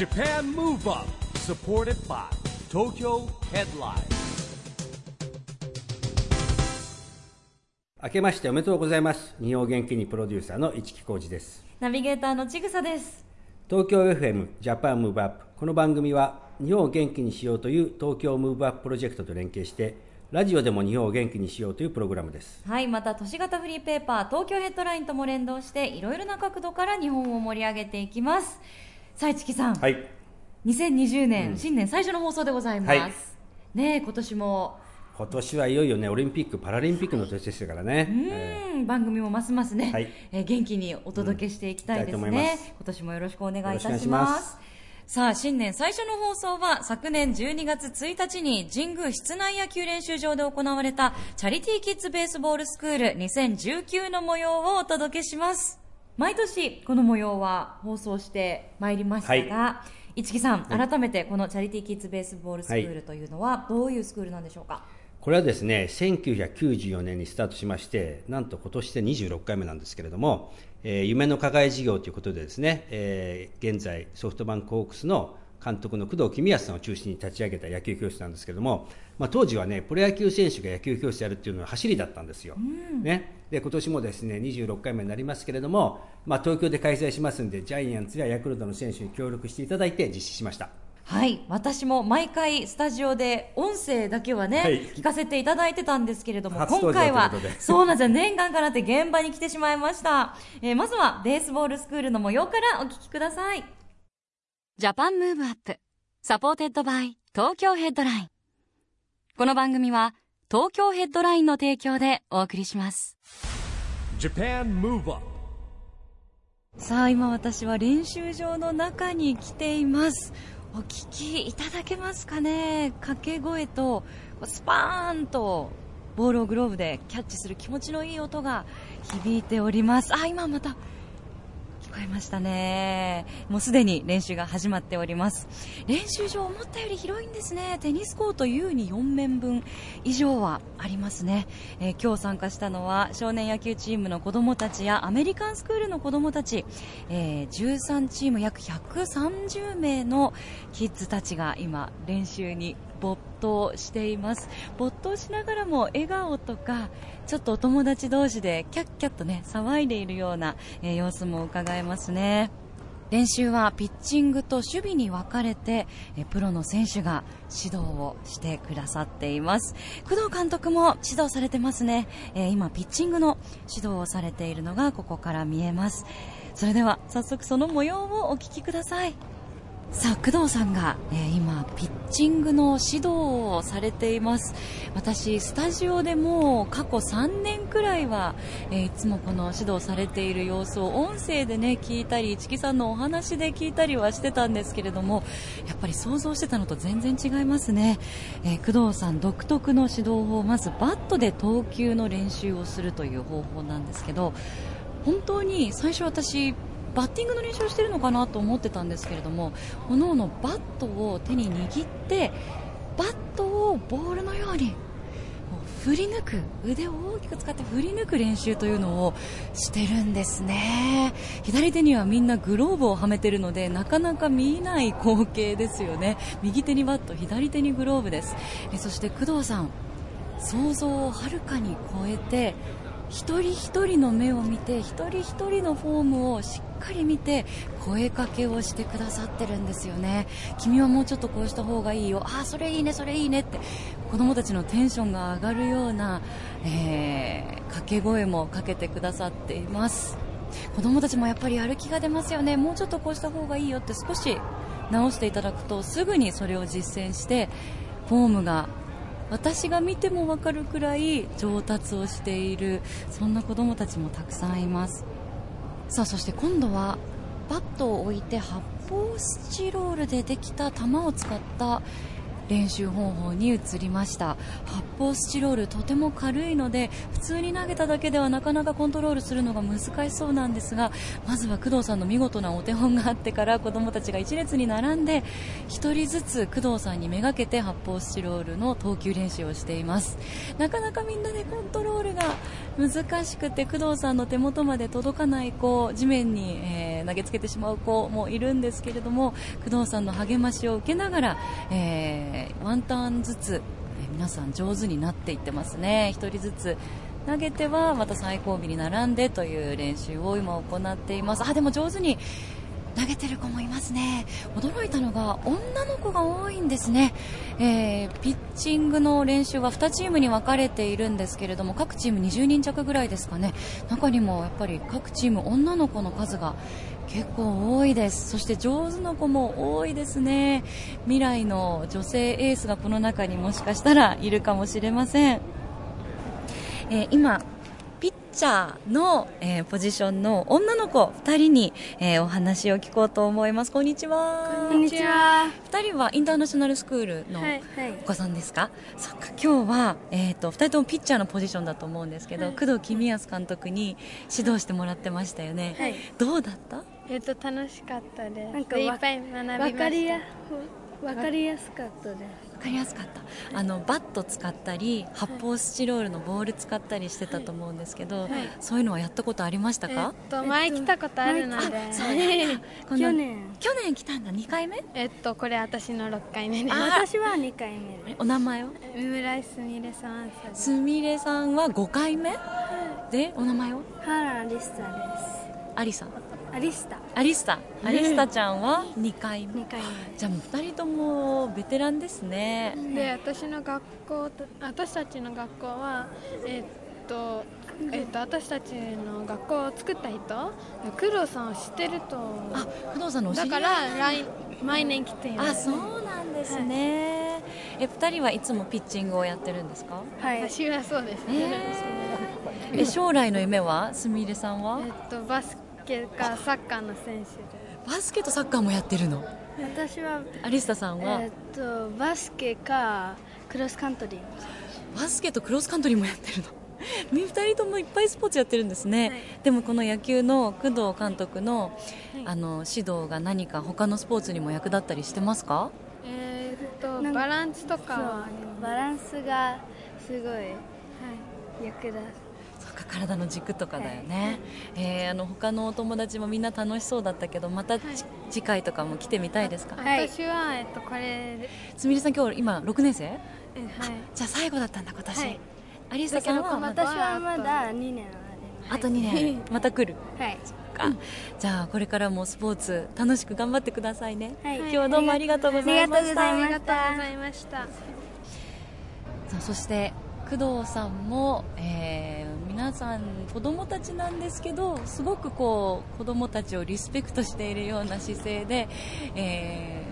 Japan Move Up supported by Tokyo Headline. 明けましておめでとうございます。日本元気にプロデューサーの一木広治です。ナビゲーターのちぐさです。東京 FM Japan Move Up この番組は日本を元気にしようという東京ムーブアッププロジェクトと連携してラジオでも日本を元気にしようというプログラムです。はい、また都市型フリーペーパー東京ヘッドラインとも連動していろいろな角度から日本を盛り上げていきます。さあ、市木さん、はい。2020年、新年最初の放送でございます。はい。ねえ今年も、今年はいよいよねオリンピック・パラリンピックの年でしたからね、えうん番組もますますね、はい。えー元気にお届けしていきたいですね、ます。今年もよろしくお願いいたします。さあ新年最初の放送は昨年12月1日に神宮室内野球練習場で行われたチャリティーキッズベースボールスクール2019の模様をお届けします毎年この模様は放送してまいりましたが、市木さん、改めてこのチャリティーキッズベースボールスクールというのはどういうスクールなんでしょうか、これはですね1994年にスタートしましてなんと今年で26回目なんですけれども、えー夢の課外事業ということでですね、えー現在ソフトバンクホークスの監督の工藤公康さんを中心に立ち上げた野球教室なんですけれども、まあ、当時はねプロ野球選手が野球教室やるっていうのは走りだったんですよ、ね、で今年もですね26回目になりますけれども、まあ、東京で開催しますんでジャイアンツやヤクルトの選手に協力していただいて実施しました。はい。私も毎回スタジオで音声だけはね、はい。聞かせていただいてたんですけれども今回はそうなんですよ。念願かなって現場に来てしまいました、えーまずはベースボールスクールの模様からお聞きください Japan Move Up supported by Tokyo Headlineこの番組は東京ヘッドラインの提供でお送りします。Japan Move Up さあ今私は練習場の中に来ています。お聞きいただけますかね？掛け声とスパーンとボールをグローブでキャッチする気持ちのいい音が響いております。あ今また聞こえましたね。もうすでに練習が始まっております。練習場思ったより広いんですね。テニスコート優に4面分以上はありますね、えー今日参加したのは少年野球チームの子供たちやアメリカンスクールの子供たち、えー13チーム約130名のキッズたちが今練習に没頭しています。没頭しながらも笑顔とかちょっとお友達同士でキャッキャッとね騒いでいるような、えー様子も伺えますね。練習はピッチングと守備に分かれてえプロの選手が指導をしてくださっています。工藤監督も指導されてますね、えー今ピッチングの指導をされているのがここから見えます。それでは早速その模様をお聞きください。さあ工藤さんが、えー今ピッチングの指導をされています。私スタジオでも過去3年くらいは、えーいつもこの指導されている様子を音声でね聞いたり市木さんのお話で聞いたりはしてたんですけれどもやっぱり想像してたのと全然違いますね、えー工藤さん独特の指導法まずバットで投球の練習をするという方法なんですけど本当に最初私バッティングの練習をしているのかなと思ってたんですけれどもおのおのバットを手に握ってバットをボールのように振り抜く腕を大きく使って振り抜く練習というのをしてるんですね。左手にはみんなグローブをはめてるのでなかなか見えない光景ですよね。右手にバット左手にグローブです。えそして工藤さん想像をはるかに超えて一人一人の目を見て一人一人のフォームをしっかり見て声かけをしてくださってるんですよね。君はもうちょっとこうした方がいいよ。ああそれいいねそれいいねって。子供たちのテンションが上がるような、えー掛け声もかけてくださっています。子供たちもやっぱりやる気が出ますよね。もうちょっとこうした方がいいよって少し直していただくとすぐにそれを実践してフォームが私が見ても分かるくらい上達をしているそんな子供たちもたくさんいます。さあそして今度はバットを置いて発泡スチロールでできた球を使った練習方法に移りました。発泡スチロールとても軽いので普通に投げただけではなかなかコントロールするのが難しそうなんですがまずは工藤さんの見事なお手本があってから子供たちが一列に並んで1人ずつ工藤さんにめがけて発泡スチロールの投球練習をしています。なかなかみんなでコントロールが難しくて工藤さんの手元まで届かない子地面に、えー、投げつけてしまう子もいるんですけれども工藤さんの励ましを受けながら、えー、ワンターンずつ、皆さん上手になっていってますね。1人ずつ投げてはまた最後尾に並んでという練習を今行っています。あでも上手に投げてる子もいますね。驚いたのが女の子が多いんですね、えー、ピッチングの練習は2チームに分かれているんですけれども各チーム20人弱ぐらいですかね。中にもやっぱり各チーム女の子の数が結構多いです。そして上手な子も多いですね。未来の女性エースがこの中にもしかしたらいるかもしれません、えー、今チャーの、えー、ポジションの女の子2人に、えー、お話を聞こうと思います。こんにちは。こんにちは。2人はインターナショナルスクールのお子さんですか、はいはい、そっか今日は、えーと、と2人ともピッチャーのポジションだと思うんですけど、はい、工藤公康監督に指導してもらってましたよね、はい、どうだった？えっ、と楽しかったです。なんかいっぱい学びました。わかりやすかったです。分かりやすかった。あのバット使ったり発泡スチロールのボール使ったりしてたと思うんですけど、はい、そういうのはやったことありましたか、えっと、前来たことあるので、そうね。去年。去年来たんだ。2回目？えっとこれ私の6回目です。私は2回目。お名前は？村井すみれさんす。みれさんは5回目？でお名前は？原リスタです。アリさんアリスタ。アリスタ。アリスタちゃんは2回目。2回目。じゃあもう2人ともベテランですね。で私の学校私たちの学校はえー、っとえー、と私たちの学校を作った人工藤さんを知ってると。あ工藤さんのだから来毎年来ています。あそうなんですね、はい、え二人はいつもピッチングをやってるんですか？はい私はそうです。ね、えー、え将来の夢は？すみれさんは？えっ、とバスケかサッカーの選手で。バスケとサッカーもやってるの？私はアリスタさんは、えっとバスケかクロスカントリーバスケとクロスカントリーもやってるの？2人ともいっぱいスポーツやってるんですね、はい、でもこの野球の工藤監督のはい、あの指導が何か他のスポーツにも役立ったりしてますか？えー、っとバランスとかバランスがすごい、はい、役立つ体の軸とかだよね、はい、えー、あの他のお友達もみんな楽しそうだったけどまた、はい、次回とかも来てみたいですか、はい、私は、えっと、これすみれさん今日今6年生、はい、じゃあ最後だったんだ今年、はい、アリサさんは私はまだ2年あと2年。また来る。はい。じゃあこれからもスポーツ楽しく頑張ってくださいね、はい、今日はどうもありがとうございました。ありがとうございました。さあそして工藤さんも、えー、皆さん子供たちなんですけどすごくこう子供たちをリスペクトしているような姿勢で、え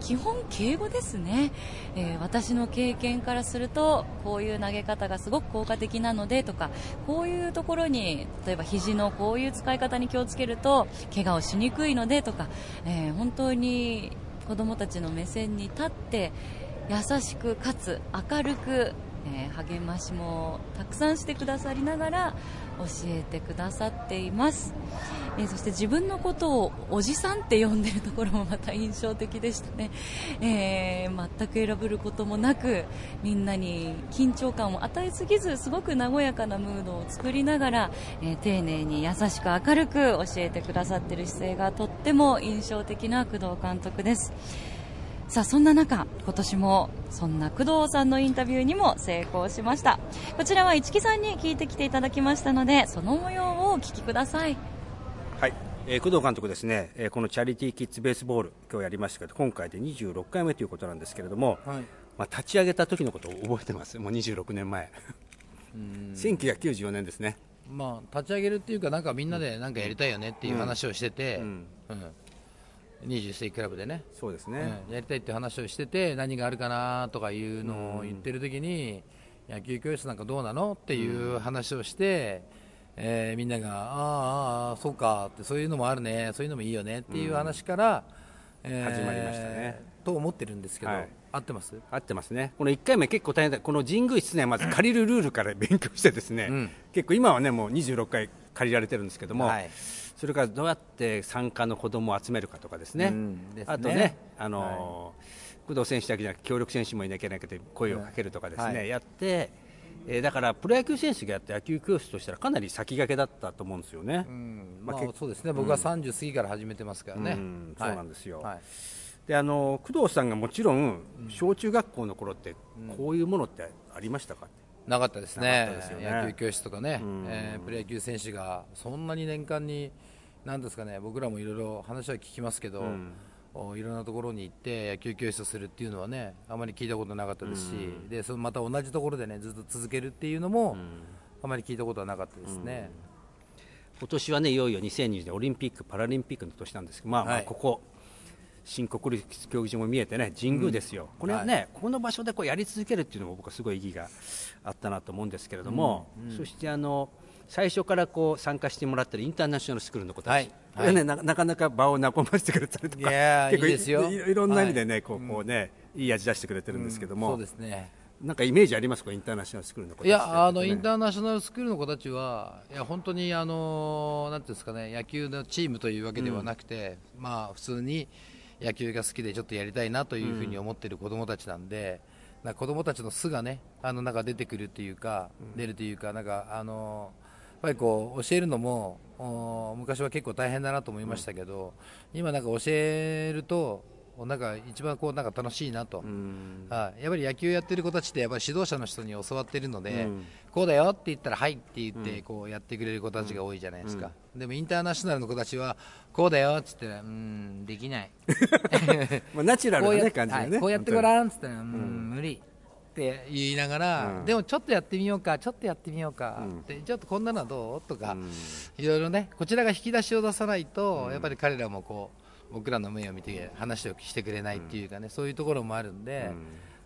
ー、基本敬語ですね、えー、私の経験からするとこういう投げ方がすごく効果的なのでとかこういうところに例えば肘のこういう使い方に気をつけると怪我をしにくいのでとか、えー、本当に子供たちの目線に立って優しくかつ明るくえー、励ましもたくさんしてくださりながら教えてくださっています、えー、そして自分のことをおじさんって呼んでるところもまた印象的でしたね、えー、全く選ぶることもなくみんなに緊張感を与えすぎずすごく和やかなムードを作りながら、え丁寧に優しく明るく教えてくださっている姿勢がとっても印象的な工藤監督です。さあそんな中今年もそんな工藤さんのインタビューにも成功しました。こちらは市木さんに聞いてきていただきましたのでその模様をお聞きください。はい、えー、工藤監督ですね、えー、このチャリティーキッズベースボール今日やりましたけど今回で26回目ということなんですけれども、はい、まあ、立ち上げた時のことを覚えてます。もう26年前。1994年ですね。まあ、立ち上げるっていうか、なんかみんなでなんかやりたいよねっていう話をしてて、うん、うん21世紀クラブでね。そうですね、うん、やりたいって話をしてて何があるかなとかいうのを言ってる時に、野球教室なんかどうなのっていう話をして、うん、えー、みんながああそうかってそういうのもあるねそういうのもいいよねっていう話から、えー始まりましたね。と思ってるんですけど、はい。合ってます？合ってますね、この1回目、結構大変だ、この神宮室内、まず借りるルールから勉強して、ですね、うん。結構今はね、もう26回借りられてるんですけども、はいそれからどうやって参加の子供を集めるかとかですね、すね。あとね、あのー工藤選手だけじゃなくて、協力選手もいなきゃいけなくて、声をかけるとかですね、はい。やって、えーだからプロ野球選手がやった野球教室としたら、かなり先駆けだったと思うんですよね。うん。まあそうですね、僕は30過ぎから始めてますからね、そうなんですよ。はい。であの工藤さんがもちろん、小中学校の頃って、こういうものってありましたか、なかったですね。すよね。野球教室とかね、うん。えープロ野球選手がそんなに年間に、なんですかね、僕らもいろいろ話は聞きますけど、うん。おいろんなところに行って野球教室をするっていうのはね、あまり聞いたことなかったですし、でそのまた同じところでね、ずっと続けるっていうのも、あまり聞いたことはなかったですね。今年はね、いよいよ2020年オリンピック・パラリンピックの年なんですけど、まあ、まあはい。ここ、新国立競技場も見えてね、神宮ですよ、これはね、この場所でこうやり続けるっていうのも、僕はすごい意義があったなと思うんですけれども、そしてあの最初からこう参加してもらってるインターナショナルスクールの子たち、はい。これね、ななかなか場を和ませてくれたりとか、い結構いいですよ。いいろんな意味でね、はいこうこうね、いい味出してくれてるんですけども、そうですね。なんかイメージありますか、インターナショナルスクールの子たちいやあのインーターナショナルスクールの子たちは、いや本当にあのなんていうんですかね野球のチームというわけではなくて、まあ普通に野球が好きでちょっとやりたいなというふうに思っている子どもたちなんで、なんか子どもたちの素がねあのなんか出てくるっていうか、出るというかなんかあのやっぱりこう教えるのもお昔は結構大変だなと思いましたけど、今なんか教えるとなんか一番こうなんか楽しいなと。はい、やっぱり野球やってる子たちってやっぱり指導者の人に教わってるので、こうだよって言ったらはいって言ってこうやってくれる子たちが多いじゃないですか、でもインターナショナルの子たちはこうだよって言ったらうんできない。まあ、ナチュラルな、ね、感じでね、はいこうやってごらんって言ったらうん、無理って言いながら、うん。でもちょっとやってみようかちょっとやってみようか、ってちょっとこんなのはどう？とか、いろいろねこちらが引き出しを出さないと、やっぱり彼らもこう僕らの目を見て話をしてくれないっていうかね、そういうところもあるんで、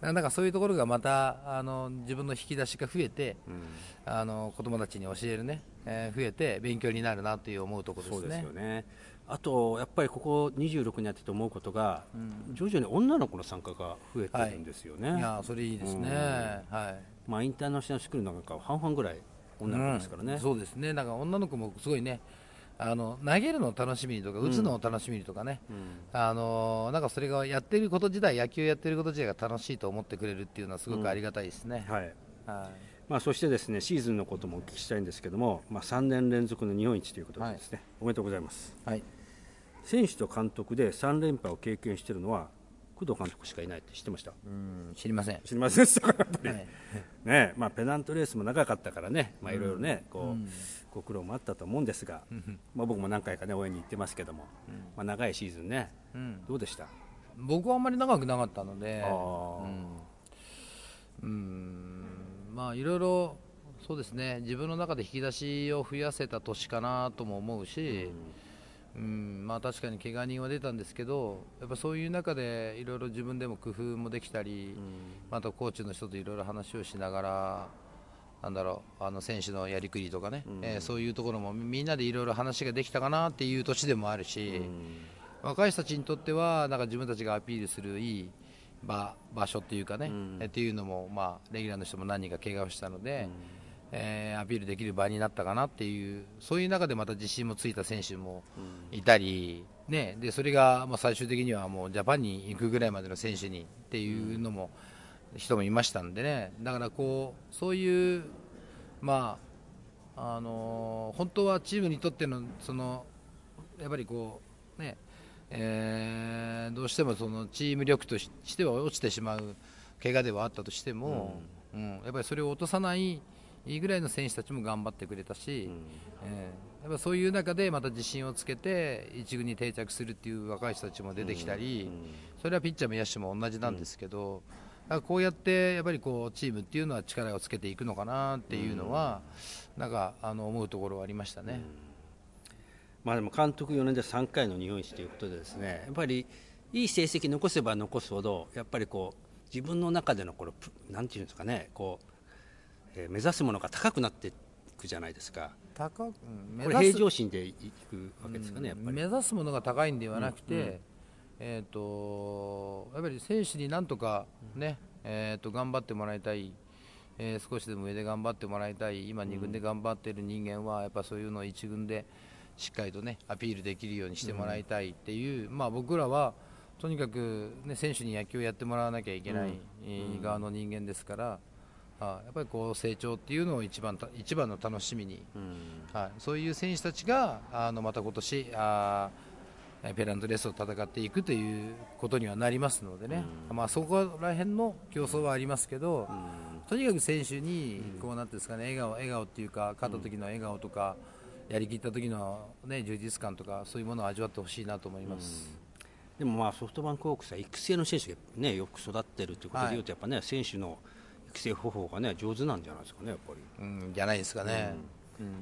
なんかそういうところがまたあの自分の引き出しが増えて、あの子供たちに教えるね、えー増えて勉強になるなという思うところですね。そうですよね。あとやっぱりここ26年やってて思うことが、徐々に女の子の参加が増えてるんですよね。い。やそれいいですね、はい。まあインターナショナルスクールなんかは半々ぐらい女の子ですからね。うん。そうですね、なんか女の子もすごいね、あの投げるのを楽しみにとか、打つのを楽しみにとかね、あのなんかそれがやってること自体、野球やってること自体が楽しいと思ってくれるっていうのは、すごくありがたいですね。はい。はい。まあそしてですねシーズンのこともお聞きしたいんですけども、まあ3年連続の日本一ということでですね、おめでとうございます。はい。選手と監督で3連覇を経験しているのは工藤監督しかいないって知ってました？うん知りません。知りませんでした？か やっぱり。はい。ねまあ、ペナントレースも長かったからね、まあ、いろいろね、こうご苦労もあったと思うんですが、まあ、僕も何回か、ね、応援に行ってますけども、まあ、長いシーズンね、うん。どうでした？僕はあんまり長くなかったので、うん。まあいろいろそうですね。自分の中で引き出しを増やせた年かなとも思うし、うんまあ確かに怪我人は出たんですけどやっぱそういう中でいろいろ自分でも工夫もできたり、またコーチの人といろいろ話をしながらなんだろうあの選手のやりくりとかね、えーそういうところもみんなでいろいろ話ができたかなっていう年でもあるし、若い人たちにとってはなんか自分たちがアピールするいい場場所っていうかね、えっていうのも、まあ、レギュラーの人も何人か怪我をしたので、えーアピールできる場になったかなっていうそういう中でまた自信もついた選手もいたり、ね、でそれがまあ最終的にはもうジャパンに行くぐらいまでの選手にっていうのも、人もいましたんでね。だからこうそういうまああのー本当はチームにとってのそのやっぱりこうね、えーどうしてもそのチーム力とししては落ちてしまう怪我ではあったとしても、うん。やっぱりそれを落とさないいいぐらいの選手たちも頑張ってくれたし、えーやっぱそういう中でまた自信をつけて一軍に定着するっていう若い人たちも出てきたり、それはピッチャーも野手も同じなんですけど、だからこうやってやっぱりこうチームっていうのは力をつけていくのかなっていうのは、なんかあの思うところはありましたね。まあ、でも監督4年で3回の日本一ということでですねやっぱりいい成績残せば残すほどやっぱりこう自分の中でのこのプなんていうんですかねこう、えー目指すものが高くなっていくじゃないですか。高くうんこれ平常心でいくわけですかねやっぱり。目指すものが高いんではなくて、えー、とやっぱり選手になんとかね、えー、と頑張ってもらいたい、えー少しでも上で頑張ってもらいたい今、2軍で頑張っている人間はやっぱそういうのを1軍でしっかりとねアピールできるようにしてもらいたいっていう、まあ、僕らはとにかく、ね、選手に野球をやってもらわなきゃいけない、えー側の人間ですから。あやっぱりこう成長っていうのを一番た一番の楽しみに、はい、そういう選手たちがあのまた今年あーペナントレースを戦っていくということにはなりますのでね、まあ、そこら辺の競争はありますけど、とにかく選手にこうなんですかね笑顔笑顔っていうか勝った時の笑顔とか、やりきった時のね充実感とかそういうものを味わってほしいなと思います。でもまあソフトバンクホークスは育成の選手が、ね、よく育ってるということでいうと、やっぱね選手の育成方法がね上手なんじゃないですかね、やっぱり。うん、じゃないですかね。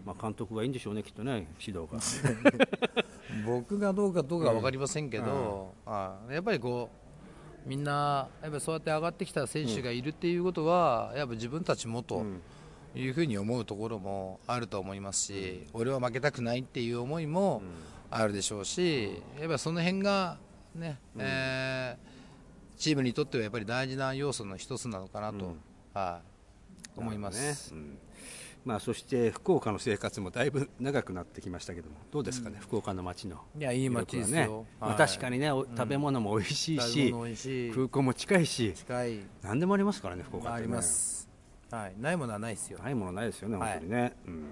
まあ、監督がいいんでしょうね、きっとね、指導が。僕がどうかどうか分かりませんけど、あやっぱりこうみんなやっぱりそうやって上がってきた選手がいるっていうことは、やっぱ自分たちもというふうに思うところもあると思いますし、俺は負けたくないっていう思いもあるでしょうし、やっぱりその辺がね、えーチームにとってはやっぱり大事な要素の一つなのかなと、はい。思います。ねうん。まあ、そして福岡の生活もだいぶ長くなってきましたけども、どうですかね、福岡の街のいやいい街ですねまあ、はい。確かにね、お食べ物も美味しいし、物美味しい。空港も近いし、近い。何でもありますからね、福岡って、ね、あります、はい、ないものはないですよ。ないものないですよね、はい。本当にね。うん。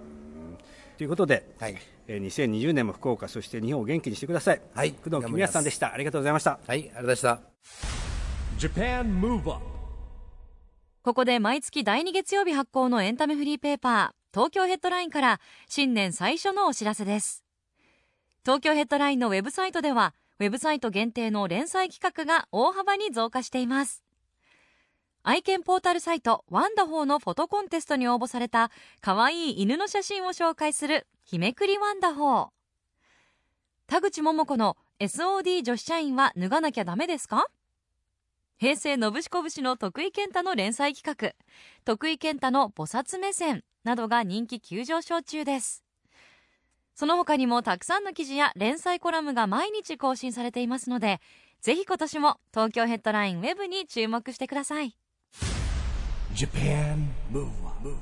ということで、はい。えー2020年も福岡、そして日本を元気にしてください。はい。工藤公康さんでした。ありがとうございました。はい、ありがとうございました。ここで毎月第2月曜日発行のエンタメフリーペーパー東京ヘッドラインから新年最初のお知らせです。東京ヘッドラインのウェブサイトではウェブサイト限定の連載企画が大幅に増加しています。愛犬ポータルサイトワンダホーのフォトコンテストに応募された可愛い犬の写真を紹介する日めくりワンダホー。田口桃子の SOD 女子社員は脱がなきゃダメですか？平成のぶしこぶしの徳井健太の連載企画。徳井健太の菩薩目線などが人気急上昇中です。その他にもたくさんの記事や連載コラムが毎日更新されていますのでぜひ今年も東京ヘッドラインウェブに注目してください Japan Move Up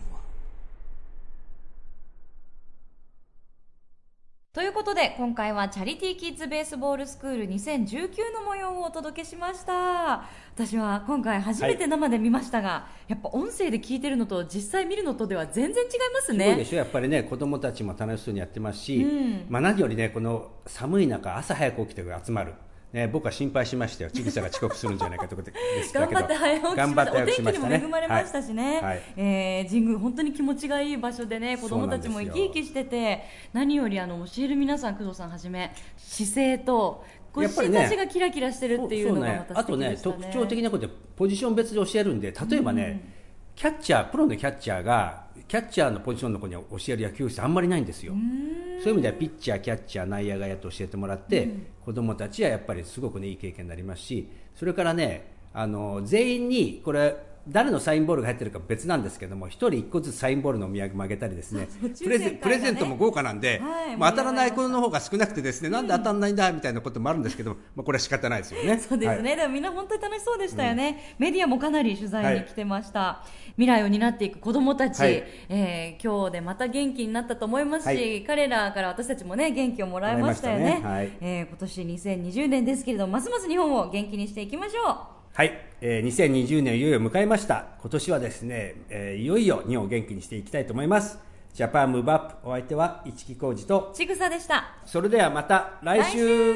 ということで今回はチャリティーキッズベースボールスクール2019の模様をお届けしました。私は今回初めて生で見ましたが、やっぱ音声で聞いてるのと実際見るのとでは全然違いますすごいでねしょ、やっぱりね、子供たちも楽しそうにやってますし、うん。まあ、何よりね、この寒い中、朝早く起きて集まる。ね、僕は心配しましたよ、ちぐさが遅刻するんじゃないかということです。けど 頑張って早起きしましたね。お天気にも恵まれましたしね、はい。はい。えー神宮本当に気持ちがいい場所でね子供たちも生き生きしてて何よりあの教える皆さん工藤さんはじめ姿勢とこうやっぱりね姿勢がキラキラしてるっていうのがまたそうね、あとね特徴的なことでポジション別で教えるんで例えばね、キャッチャープロのキャッチャーがキャッチャーのポジションの子に教える野球室あんまりないんですよ。そういう意味ではピッチャーキャッチャー内野がやって教えてもらって、子供たちはやっぱりすごくねいい経験になりますしそれからねあの全員にこれ誰のサインボールが入ってるか別なんですけども、一人一個ずつサインボールのお土産もあげたりですね、そう抽プレゼプレゼントも豪華なんで、はいまあ、当たらない子の方が少なくてですね、なんで当たらないんだみたいなこともあるんですけど、まあ、これは仕方ないですよね。そうですね、はいでもみんな本当に楽しそうでしたよね、メディアもかなり取材に来てました、未来を担っていく子どもたち、はい。えー今日でまた元気になったと思いますし、はい。彼らから私たちもね元気をもらいましたよね。ね。はい。えー今年2020年ですけれどもますます日本を元気にしていきましょはい、えー2020年いよいよ迎えました。今年はですね、えーいよいよ日本を元気にしていきたいと思います。ジャパンムーブアップ。お相手は市木浩二とうちぐさでした。それではまた来週。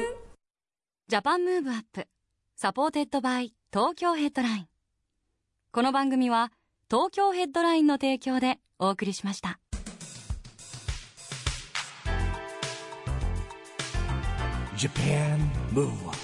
Japan Move Up. supported by. Tokyo Headline.この番組は東京ヘッドラインの提供でお送りしました。Japan Move Up